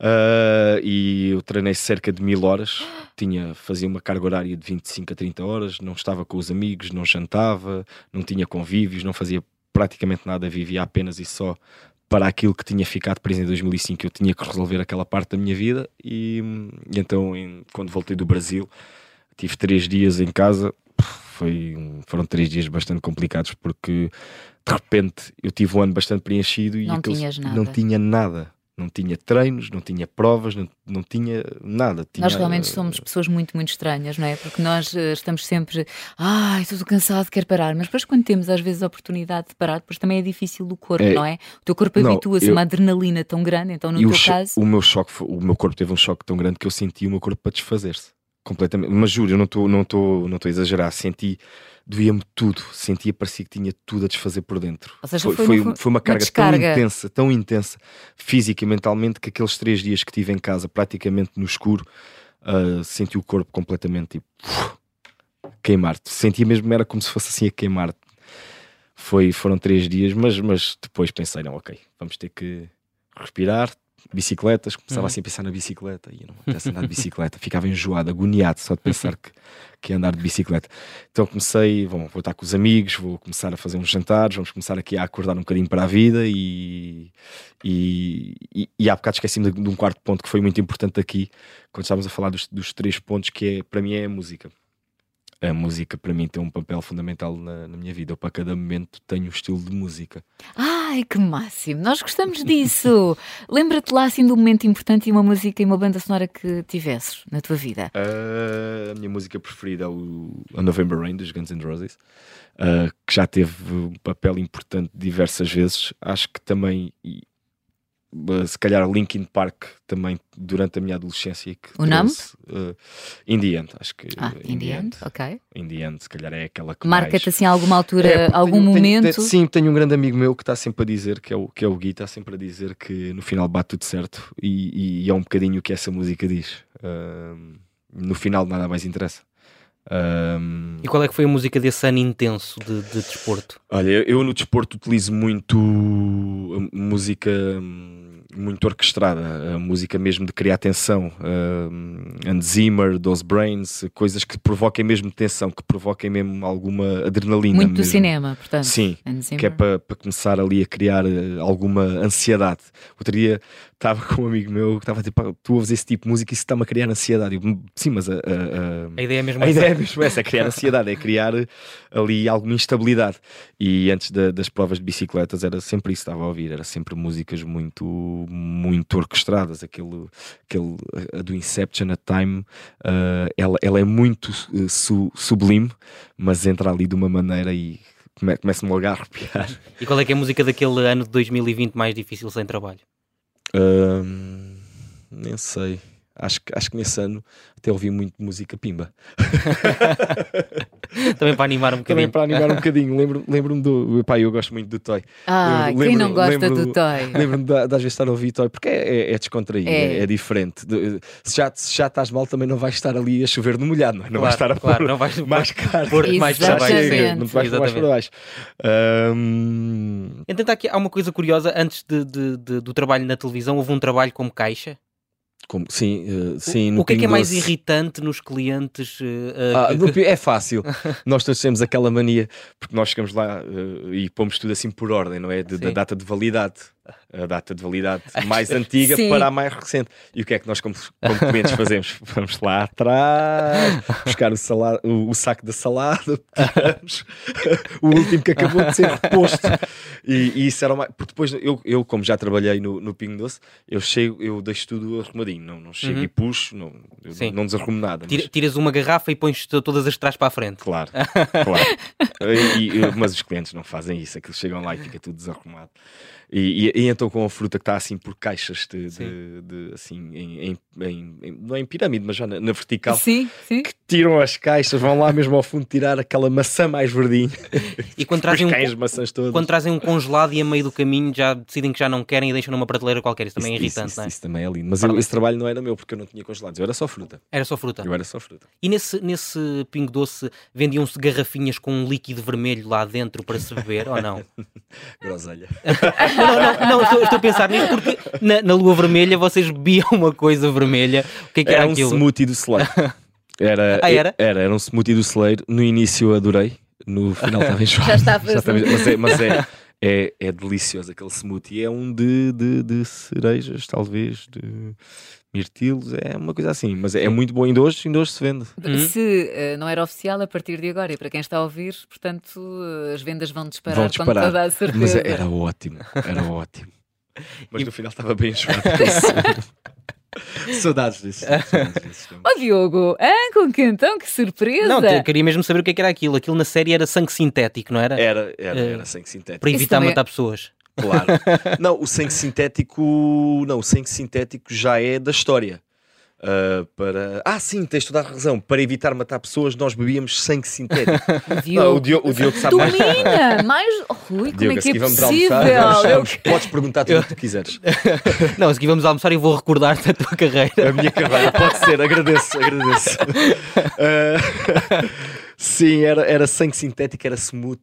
Uh, e eu treinei cerca de mil horas. Tinha, fazia uma carga horária de 25 a 30 horas. Não estava com os amigos, não jantava, não tinha convívios, não fazia praticamente nada, vivia apenas e só para aquilo que tinha ficado preso em 2005. Eu tinha que resolver aquela parte da minha vida e, e então, em, quando voltei do Brasil, tive três dias em casa. Foi, foram três dias bastante complicados porque de repente eu tive um ano bastante preenchido e não, não tinha nada não tinha treinos, não tinha provas, não, não tinha nada. Tinha... Nós realmente somos pessoas muito, muito estranhas, não é? Porque nós uh, estamos sempre, ai, estou cansado, quero parar. Mas depois, quando temos às vezes a oportunidade de parar, depois também é difícil o corpo, é... não é? O teu corpo habitua-se a uma adrenalina tão grande, então no teu caso. O meu choque, o meu corpo teve um choque tão grande que eu senti o meu corpo para desfazer-se. completamente. Mas juro, eu não estou não tô, não tô a exagerar. Senti, doía-me tudo. Sentia, parecia que tinha tudo a desfazer por dentro. Ou seja, foi, foi foi, uma- foi uma uma carga tão intensa, tão intensa, física e mentalmente, que aqueles três dias que tive em casa, praticamente no escuro, ah, senti o corpo completamente tipo queimar-te. Sentia mesmo, era como se fosse assim a queimar-te. Foi, foram três dias, mas, mas depois pensei, não, ok, vamos ter que respirar. Bicicletas, começava Uhum. assim a pensar na bicicleta e não apetece andar de bicicleta, ficava enjoado, agoniado só de pensar que, que ia andar de bicicleta. Então comecei, bom, vou estar com os amigos, vou começar a fazer uns jantares, vamos começar aqui a acordar um bocadinho para a vida e, e, e, e há bocado esqueci-me de, de um quarto ponto que foi muito importante aqui, quando estávamos a falar dos, dos três pontos, que é, para mim é a música. A música para mim tem um papel fundamental na, na minha vida. Eu para cada momento tenho um estilo de música. Ai, que máximo! Nós gostamos disso! Lembra-te lá assim de um momento importante e uma música e uma banda sonora que tivesses na tua vida. Uh, a minha música preferida é o A November Rain dos Guns N' Roses, uh, que já teve um papel importante diversas vezes. Acho que também, e, se calhar, Linkin Park também durante a minha adolescência. e Que O nome? uh, In the End, acho que Ah, in the end, ok. In the End, se calhar é aquela que Marca-te mais... assim a alguma altura, É, algum tenho- tenho- momento. tenho- sim, tenho um grande amigo meu que está sempre a dizer, que é o, que é o Gui, está sempre a dizer que no final bate tudo certo e, e é um bocadinho o que essa música diz. Ahm, no final nada mais interessa. Ahm, E qual é que foi a música desse ano intenso de, de desporto? olha, eu no desporto utilizo muito música hum, muito orquestrada, a música mesmo de criar tensão. Um, Hans Zimmer, Those Brains, coisas que provoquem mesmo tensão, que provoquem mesmo alguma adrenalina. Muito do mesmo. cinema, portanto. Sim, que é para para começar ali a criar eh, alguma ansiedade. Outro dia estava com um amigo meu que estava tipo, "Pá, tu ouves esse tipo de música e isso está-me a criar ansiedade. Eu, "Hum, sim, mas a, a- a- A ideia é mesmo a essa. ideia é mesmo essa, é criar ansiedade, é criar ali alguma instabilidade. E antes da- das provas de bicicletas era sempre isso que estava a ouvir, era sempre músicas muito, muito orquestradas, aquele, aquele a do Inception, a Time, eh, ela, ela é muito eh, su- sublime, mas entra ali de uma maneira e come- começa-me logo a arrepiar. E qual é que é a música daquele ano de 2020 mais difícil sem trabalho? Hum, nem sei. Acho que, acho que nesse ano até ouvi muito música pimba. Também para animar um Também bocadinho. para animar um bocadinho. Lembro- Lembro-me do. Pá, eu gosto muito do Toy. Ah, Lembro- quem não lembro- gosta lembro- do Toy? Lembro-me de, de às vezes estar a ouvir Toy porque é, é, é descontraído, É. é, é diferente. De- se, já, se já estás mal, também não vais estar ali a chover no molhado, não é? Não vais estar a claro, pôr não vais mais caro. pôr mais para baixo. Não vais mais para baixo. Hum, Então, aqui, há uma coisa curiosa. Antes de- de- de- do trabalho na televisão, houve um trabalho como caixa. Como- sim, eh, sim. o, o que é que é mais Doce. irritante nos clientes? eh, Ah, Pi- é fácil. nós todos temos aquela mania, porque nós chegamos lá eh, e pomos tudo assim por ordem, não é? De- da data de validade. A data de validade mais antiga Sim. para a mais recente. E o que é que nós, como, como clientes, fazemos? Vamos lá atrás, buscar o, o, o saco da salada, tiramos o último que acabou de ser reposto. E, e isso era o mais. Porque depois, eu, eu como já trabalhei no, no Pingo Doce, eu chego, eu deixo tudo arrumadinho. Não, não chego Uhum. e puxo, não, eu não desarrumo nada. mas- tira- tiras uma garrafa e pões to- todas as trás para a frente. Claro, claro. E- mas os clientes não fazem isso, aqueles chegam lá e fica tudo desarrumado. E, e- e então com a fruta que está assim por caixas de, de- de- assim em, em- em- não é em pirâmide, mas já na, na vertical, Sim, sim. que tiram as caixas, vão lá mesmo ao fundo tirar aquela maçã mais verdinha, E quando trazem, um, quando trazem um congelado e a meio do caminho já decidem que já não querem e deixam numa prateleira qualquer. Isso também é Isso- irritante, isso, não é? isso também é lindo. Mas eu- esse trabalho não era meu porque eu não tinha congelados, eu era só fruta. Era só fruta. Eu era só fruta. E nesse, nesse pingo doce vendiam-se garrafinhas com um líquido vermelho lá dentro para se beber ou não? Groselha. Não, não, não, estou, estou a pensar nisso porque na, na lua vermelha vocês bebiam uma coisa vermelha. O que é que era, Era um aquilo? smoothie do celeiro. Era, Ah, era? Era, era um smoothie do celeiro. No início adorei, no final estava enjoado. Já estava Já estava- mas é, mas é, é, é delicioso aquele smoothie. É um de, de, de cerejas, talvez, de mirtilos, é uma coisa assim. Mas é muito bom. Ainda hoje, ainda hoje se vende. Uhum. Se eh, não era oficial a partir de agora, e para quem está a ouvir, portanto, eh, as vendas vão disparar, Vão com disparar. toda a certeza. Mas é- era ótimo, era ótimo. Mas no final estava bem enjoado. Saudades disso. Ó Diogo, ah, com que então? Que surpresa! Não, te- queria mesmo saber o que é que era aquilo. Aquilo na série era sangue sintético, não era? Era, era, Eh, era sangue sintético. Para evitar também é- matar pessoas. Claro. Não, o sangue sintético. Não, o sangue sintético já é da história. Uh, para... Ah, sim, tens toda a razão. Para evitar matar pessoas, nós bebíamos sangue sintético. O Diogo, o Diogo, o Diogo sabe mais. Domina! Mais. Oh, Rui, como Diogo, é que é vamos possível? almoçar, Eu- Podes perguntar tudo o que tu quiseres. Não, a seguir vamos almoçar e vou recordar-te a tua carreira. A minha carreira, pode ser, agradeço, agradeço. Uh, sim, era, era sangue sintético, era smooth,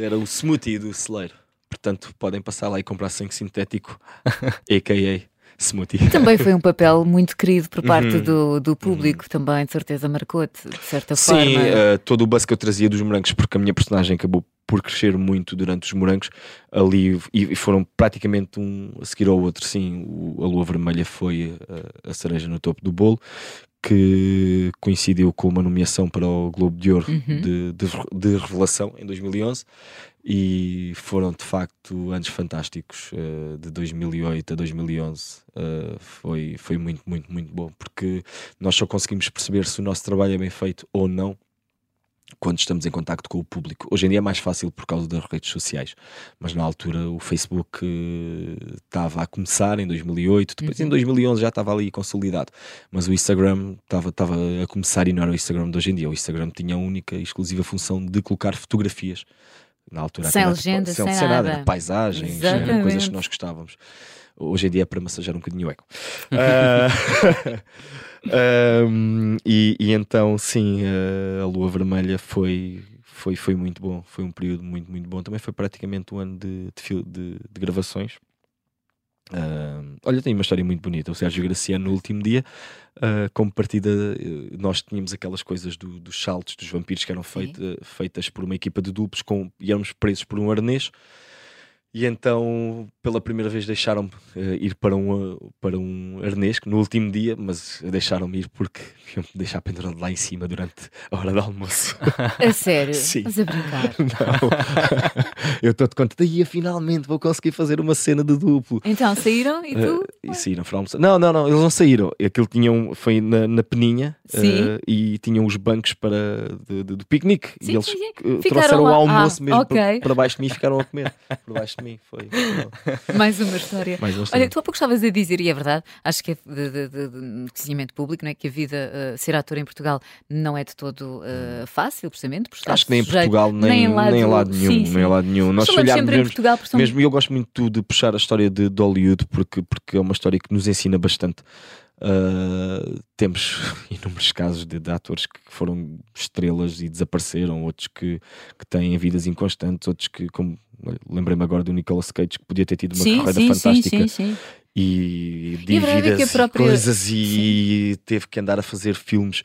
era o smoothie do celeiro. Portanto, podem passar lá e comprar sangue sintético, a.k.a. smoothie. Também foi um papel muito querido por parte Uhum. do, do público, também de certeza marcou-te, de certa Sim, forma. uh, todo o buzz que eu trazia dos morangos, porque a minha personagem acabou por crescer muito durante os morangos ali e, e foram praticamente um a seguir ao outro. Sim, o- a lua vermelha foi a, a cereja no topo do bolo, que coincidiu com uma nomeação para o Globo de Ouro Uhum. de, de, de revelação em 2011 e foram de facto anos fantásticos uh, de 2008 a 2011 uh, foi, foi muito, muito, muito bom porque nós só conseguimos perceber se o nosso trabalho é bem feito ou não quando estamos em contacto com o público. Hoje em dia é mais fácil por causa das redes sociais, mas na altura o Facebook eh, estava a começar em 2008, depois em 2011 já estava ali consolidado, mas o Instagram estava, estava a começar e não era o Instagram de hoje em dia. O Instagram tinha a única e exclusiva função de colocar fotografias. Na altura Sem legenda, sem, sem nada, nada. paisagens, Exatamente. coisas que nós gostávamos. Hoje em dia é para massajar um bocadinho o eco. Ah, Um, e, e então, sim, uh, a Lua Vermelha foi, foi, foi muito bom. Foi um período muito, muito bom. Também foi praticamente um ano de, de, de- de gravações. Um, olha, tem uma história muito bonita. O Sérgio Graciano, no último dia, uh, como partida, uh, nós tínhamos aquelas coisas do- dos saltos dos vampiros que eram feita- feitas por uma equipa de duplos com, e éramos presos por um arnês. E então, pela primeira vez, deixaram-me eh, ir para um, eh, para um arnês, que no último dia, mas deixaram-me ir porque iam me deixar pendurado lá em cima durante a hora do almoço. A sério? Sim. Mas a brincar. Não. Eu estou-te contente, daí finalmente vou conseguir fazer uma cena de duplo. Então saíram e tu? Eh, e saíram para almoçar. Não, não, não, eles não saíram. Aquilo tinham, foi na, na peninha eh, e tinham os bancos para de, de- do piquenique. Sim, e eles sim, sim. trouxeram o lá. almoço Ah, mesmo ok. para, para baixo de mim e ficaram a comer. Por baixo de mim. Foi. Mais uma história. mais uma Olha, história. tu há pouco estavas a dizer, e é verdade, acho que é de, de- de- de conhecimento público, não é? Que a vida, eh, ser ator em Portugal não é de todo eh, fácil, precisamente. Acho que nem em Portugal, nem, nem em nem lado- em lado nenhum. sim, sim. Nem em lado nenhum. Nós olharmos sempre em mesmo, Portugal, porque são mesmo eu gosto muito de puxar a história de, de Hollywood porque, porque é uma história que nos ensina bastante. Uh, temos inúmeros casos de, de atores que foram estrelas e desapareceram, outros que, que têm vidas inconstantes, outros que, como lembrei-me agora do Nicolas Cage, que podia ter tido uma sim, carreira sim, fantástica sim, e E é dívidas e própria- coisas e teve que andar a fazer filmes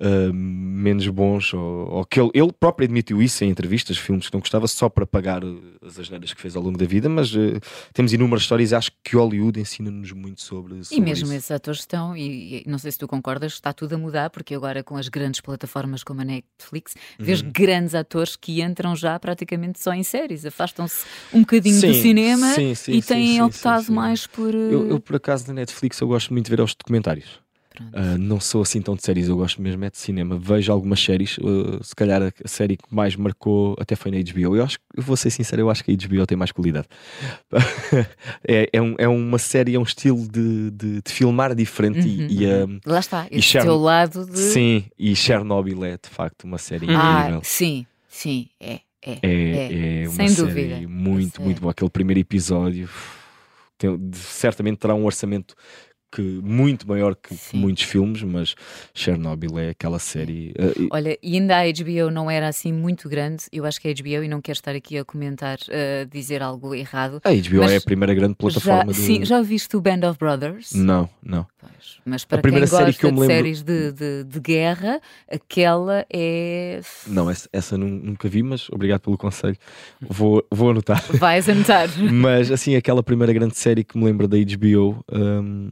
ah, menos bons ou, ou que ele, ele próprio admitiu isso em entrevistas, filmes que não gostava só para pagar eh, as asneiras que fez ao longo da vida, mas eh, temos inúmeras histórias e acho que Hollywood ensina-nos muito sobre, E sobre mesmo isso. esses atores estão, e, e não sei se tu concordas, está tudo a mudar, porque agora com as grandes plataformas como a Netflix, vês Uhum. grandes atores que entram já praticamente só em séries, afastam-se um bocadinho do Sim, cinema sim, sim, e têm optado mais por. eh, Eu, eu, por acaso, na Netflix, eu gosto muito de ver os documentários. Ah, não sou assim tão de séries, eu gosto mesmo é de cinema. Vejo algumas séries, ah, se calhar a, série que mais marcou até foi na HBO. Eu acho, eu vou ser sincero, eu acho que a HBO tem mais qualidade. é, é, um- é uma série, é um estilo de, de, de filmar diferente Uhum, e, e, ah, Lá está, e Chern- teu lado de. sim, e Chernobyl é de facto uma série Ah, incrível. sim, sim, é. é. É, é, uma sem série dúvida. muito, muito é. boa. Aquele primeiro episódio tem- certamente terá um orçamento que, muito maior que Sim. muitos filmes, mas Chernobyl é aquela série. e- Olha, e ainda a HBO não era assim muito grande, eu acho que a HBO, e não quero estar aqui a comentar, eh, dizer algo errado. a HBO é a primeira grande Já, plataforma de. sim, já viste o Band of Brothers? Não, não. Pois, Mas para primeira quem série que eu me de lembro- séries de, de, de guerra, aquela é. Não, essa, essa nu- nunca vi, mas obrigado pelo conselho. Vou, vou anotar. Vais anotar. mas assim, aquela primeira grande série que me lembra da HBO, hum,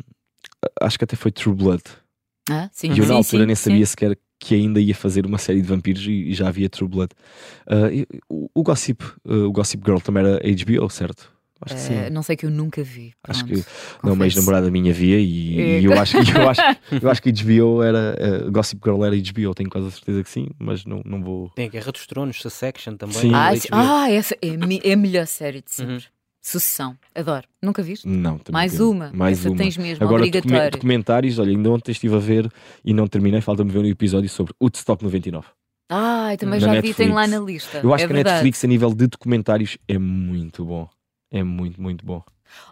acho que até foi True Blood. Ah, sim, E eu sim, na altura sim, nem sim. sabia sequer que ainda ia fazer uma série de vampiros e, e já havia True Blood. Ah, e- o, o Gossip, ah, o Gossip Girl também era HBO, certo? Acho que sim. Eh, não sei que eu nunca vi. Acho pronto, que não, uma ex-namorada minha via e, É. e eu, acho, eu, acho, eu acho que HBO era ah, Gossip Girl era HBO, tenho quase a certeza que sim, mas não, não vou. Tem a Guerra dos Tronos, Succession também. Sim. Ah, sim. ah, essa é, é a melhor série de sempre. Uhum. Sucessão, adoro. Nunca viste? Não, também Mais quero. uma. Mais Essa uma. tens mesmo, Agora, obrigatório. documen- documentários, olha, ainda ontem estive a ver e não terminei, falta-me ver um episódio sobre Woodstock 99. Ai, também Na já vi, tem Netflix. lá na lista. Eu acho é que a verdade. Netflix, a nível de documentários, é muito bom. É muito, muito bom.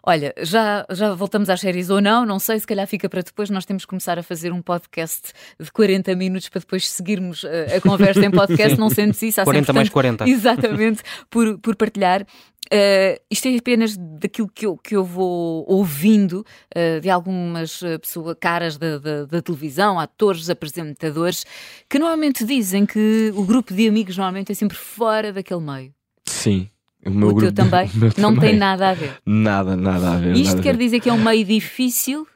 Olha, já, já voltamos às séries ou não, não sei, se calhar fica para depois. Nós temos que começar a fazer um podcast de 40 minutos para depois seguirmos eh, a conversa em podcast, não sendo isso. há 40 sempre mais tanto- 40. Exatamente, por, por partilhar. Eh, isto é apenas daquilo que eu, que eu vou ouvindo eh, de algumas pessoas, caras da, da, da televisão, atores, apresentadores, que normalmente dizem que o grupo de amigos normalmente é sempre fora daquele meio. Sim. O meu o teu grupo também o meu não também. tem nada a ver. Nada, nada a ver. Isto nada quer ver. dizer que é um meio difícil?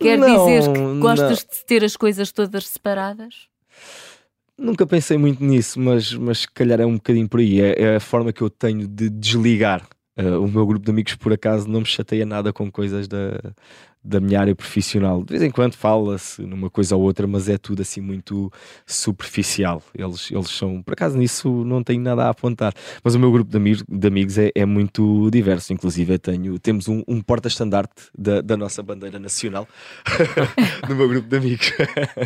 Quer Não, dizer que não. gostas de ter as coisas todas separadas? Nunca pensei muito nisso, mas, mas se calhar é um bocadinho por aí. É, é a forma que eu tenho de desligar. Uh, o meu grupo de amigos, por acaso, não me chateia nada com coisas da, da minha área profissional. De vez em quando fala-se numa coisa ou outra, mas é tudo assim muito superficial. Eles, eles são, por acaso, nisso não tenho nada a apontar. Mas o meu grupo de, ami- de amigos é, é muito diverso. Inclusive, tenho, temos um, um porta-estandarte da, da nossa bandeira nacional no meu grupo de amigos.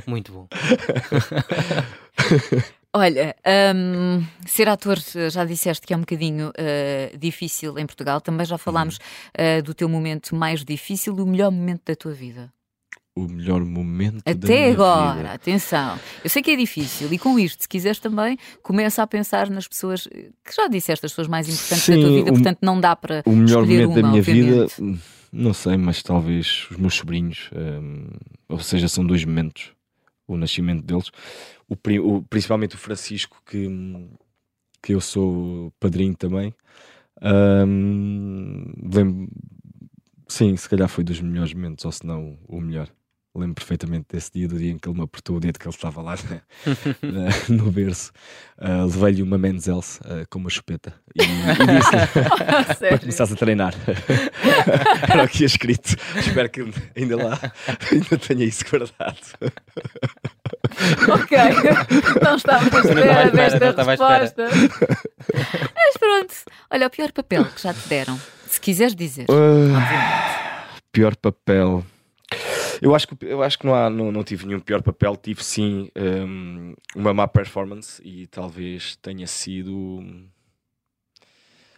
Muito bom. Olha, hum, ser ator, já disseste que é um bocadinho uh, difícil em Portugal. Também já falámos uh, do teu momento mais difícil, o melhor momento da tua vida. o melhor momento da Até minha agora, vida. atenção. Eu sei que é difícil e com isto, se quiseres também, começa a pensar nas pessoas eh, que já disseste, as pessoas mais importantes da tua Sim, vida, o- portanto não dá para O melhor momento da uma, minha obviamente. vida, não sei, mas talvez os meus sobrinhos, hum, ou seja, são dois momentos, o nascimento deles, o, o- principalmente o Francisco, que, que eu sou padrinho também. lembro- sim, se calhar foi dos melhores momentos, ou se não o melhor. Lembro perfeitamente desse dia, do dia em que ele me apertou o dedo, que ele estava lá né, no berço. Ah, Levei-lhe uma Menzel's ah, com uma chupeta e, e disse-lhe para Sério? começares a treinar. Era o que ia escrito. Espero que ainda lá ainda tenha isso guardado. Ok, não estava à espera desta não estava à espera. resposta. Mas pronto, olha, o pior papel que já te deram, se quiseres dizer, obviamente. pior papel. Eu acho que, eu acho que não, há, não, não tive nenhum pior papel. Tive sim hum, uma má performance e talvez tenha sido.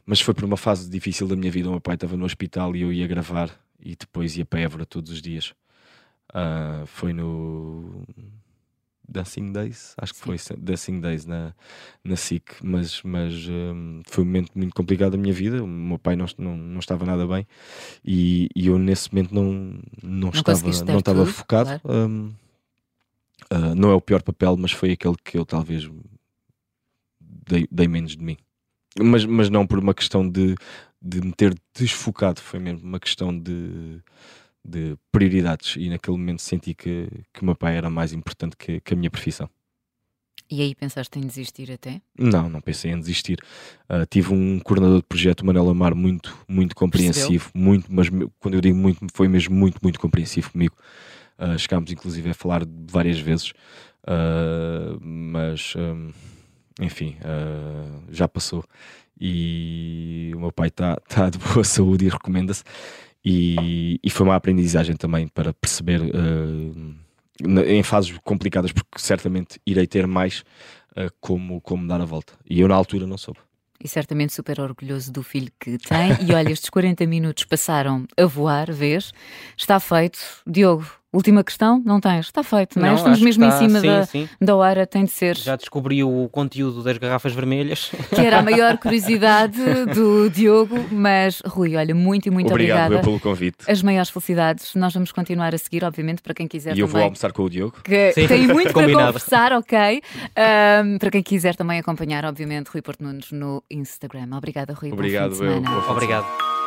Mas foi por uma fase difícil da minha vida. O meu pai estava no hospital e eu ia gravar e depois ia para Évora todos os dias. Ah, foi no Dancing Days, acho que foi Dancing Days na, na SIC, mas, mas hum, foi um momento muito complicado da minha vida. O meu pai não, não, não estava nada bem e, e eu nesse momento não, não, estava, conseguiste dar não estava tudo, focado. Hum, ah, não é o pior papel, mas foi aquele que eu talvez dei, dei menos de mim. Mas, mas não por uma questão de, de me ter desfocado, foi mesmo uma questão de, de prioridades. E naquele momento senti que, que o meu pai era mais importante que, que a minha profissão. E aí pensaste em desistir até? Não, não pensei em desistir. Ah, tive um coordenador de projeto, Manel Amar, muito, muito compreensivo, muito, mas quando eu digo muito, foi mesmo muito, muito compreensivo comigo. Ah, chegámos inclusive a falar várias vezes, Ah, mas hum, enfim, já passou. E o meu pai está tá de boa saúde e recomenda-se. E, e foi uma aprendizagem também para perceber na- em fases complicadas, porque certamente irei ter mais uh, como, como dar a volta. E eu na altura não soube. E certamente super orgulhoso do filho que tem. E olha, estes 40 minutos passaram a voar, vês? Está feito. Diogo, última questão? Não tens? Está feito, não é? Estamos acho que mesmo está- em cima sim, da, sim. da hora, tem de ser. Já descobri o conteúdo das garrafas vermelhas. Que era a maior curiosidade do Diogo. Mas, Rui, olha, muito e muito Obrigado eu obrigada. pelo convite. As maiores felicidades. Nós vamos continuar a seguir, obviamente, para quem quiser E eu vou também. almoçar com o Diogo. que Sim, tem muito para combinado. conversar, ok? Ahm, para quem quiser também acompanhar, obviamente, Rui Porto Nunes no Instagram. Obrigada, Rui. Obrigado, eu. Obrigado.